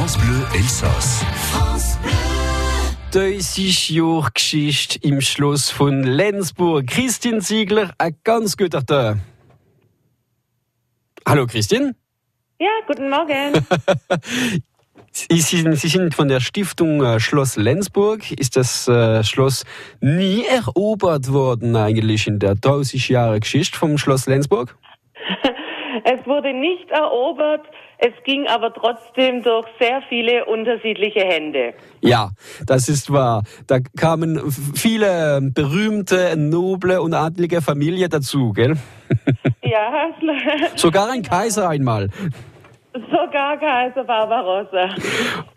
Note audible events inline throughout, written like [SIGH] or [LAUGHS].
France Bleu Elsass. 30 Jahre Geschichte im Schloss von Lenzburg. Christine Ziegler, ein ganz guter Tag. Hallo Christine. Ja, guten Morgen. [LAUGHS] Sie sind, Sie sind von der Stiftung äh, Schloss Lenzburg. Ist das äh, Schloss nie erobert worden eigentlich in der 30 Jahre Geschichte vom Schloss Lenzburg? Es wurde nicht erobert, es ging aber trotzdem durch sehr viele unterschiedliche Hände. Ja, das ist wahr. Da kamen viele berühmte, noble und adlige Familien dazu, gell? [LAUGHS] Ja, Sogar ein Kaiser einmal. sogar Kaiser Barbarossa.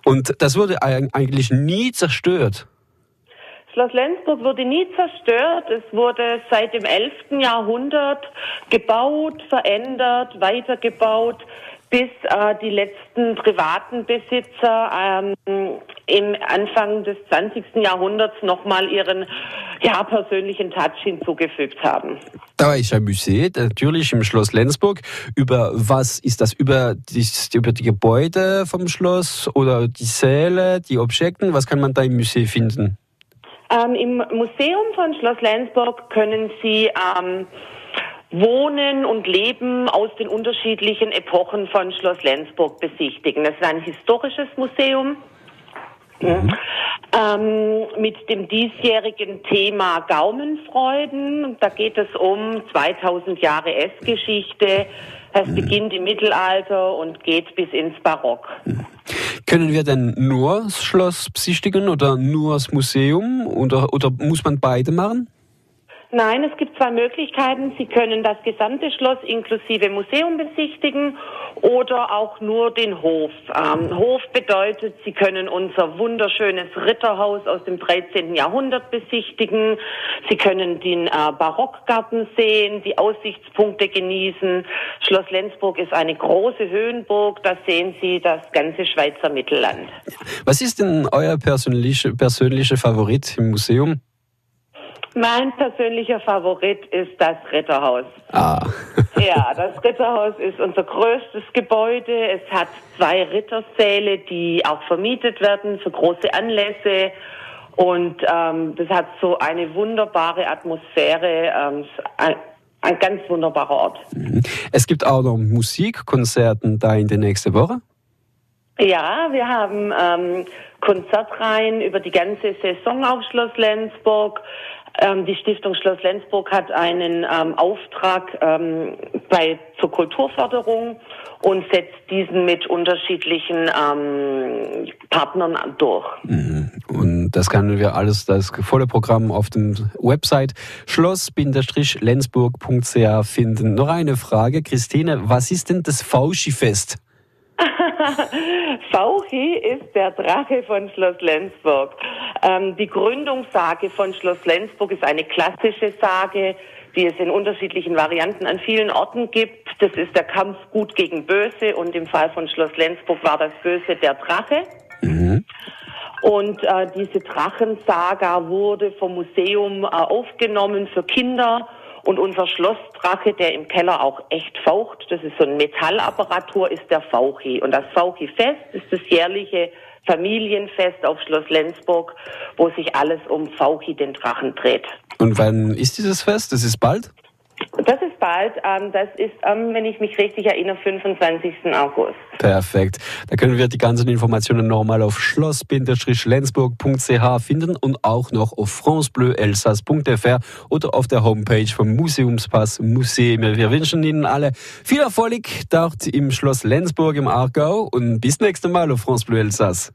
Und das wurde eig- eigentlich nie zerstört. Schloss Lenzburg wurde nie zerstört. Es wurde seit dem 11. Jahrhundert gebaut, verändert, weitergebaut, bis äh, die letzten privaten Besitzer ähm, im Anfang des 20. Jahrhunderts nochmal ihren ja, persönlichen Touch hinzugefügt haben. Da ist ein Museum, natürlich im Schloss Lenzburg. Über was ist das? Über die, über die Gebäude vom Schloss oder die Säle, die Objekte? Was kann man da im Museum finden? Ähm, Im Museum von Schloss Lenzburg können Sie ähm, Wohnen und Leben aus den unterschiedlichen Epochen von Schloss Lenzburg besichtigen. Das ist ein historisches Museum. Ähm, mit dem diesjährigen Thema Gaumenfreuden. Da geht es um 2000 Jahre Essgeschichte. Es beginnt im Mittelalter und geht bis ins Barock. Können wir denn nur das Schloss besichtigen oder nur das Museum oder, oder muss man beide machen? Nein, es gibt zwei Möglichkeiten. Sie können das gesamte Schloss inklusive Museum besichtigen oder auch nur den Hof. Ähm, Hof bedeutet, Sie können unser wunderschönes Ritterhaus aus dem 13. Jahrhundert besichtigen. Sie können den äh, Barockgarten sehen, die Aussichtspunkte genießen. Schloss Lenzburg ist eine große Höhenburg. Da sehen Sie das ganze Schweizer Mittelland. Was ist denn euer persönlicher persönliche Favorit im Museum? Mein persönlicher Favorit ist das Ritterhaus. Ah, [LAUGHS] Ja, das Ritterhaus ist unser größtes Gebäude. Es hat zwei Rittersäle, die auch vermietet werden für große Anlässe. Und ähm, das hat so eine wunderbare Atmosphäre, ähm, ein, ganz wunderbarer Ort. es gibt auch noch Musikkonzerten da in der nächsten Woche. Ja, wir haben ähm, Konzertreihen über die ganze Saison auf Schloss Lenzburg. Ähm, die Stiftung Schloss Lenzburg hat einen ähm, Auftrag ähm, bei zur Kulturförderung und setzt diesen mit unterschiedlichen ähm, Partnern durch. Und das können wir alles, das volle Programm auf dem Website schloss-lenzburg.ch finden. Noch eine Frage, Christine, was ist denn das Fauschi-Fest? [LAUGHS] Fauchi ist der Drache von Schloss Lenzburg. Ähm, die Gründungssage von Schloss Lenzburg ist eine klassische Sage, die es in unterschiedlichen Varianten an vielen Orten gibt. Das ist der Kampf Gut gegen Böse und im Fall von Schloss Lenzburg war das Böse der Drache. Und äh, diese Drachensaga wurde vom Museum äh, aufgenommen für Kinder. Und unser Schlossdrache, der im Keller auch echt faucht, das ist so eine Metallapparatur, ist der Fauchi. Und das Fauchi-Fest ist das jährliche Familienfest auf Schloss Lenzburg, wo sich alles um Fauchi, den Drachen, dreht. Und wann ist dieses Fest? Das ist bald? Das ist bald, ähm, das ist, ähm, wenn ich mich richtig erinnere, 25. August. Perfekt. Da können wir die ganzen Informationen nochmal auf schloss-lenzburg.ch finden und auch noch auf francebleuelsass.fr oder auf der Homepage vom Museumspass Museum. Wir wünschen Ihnen alle viel Erfolg dort im Schloss Lenzburg im Aargau und bis nächstes Mal auf France Bleu Elsass.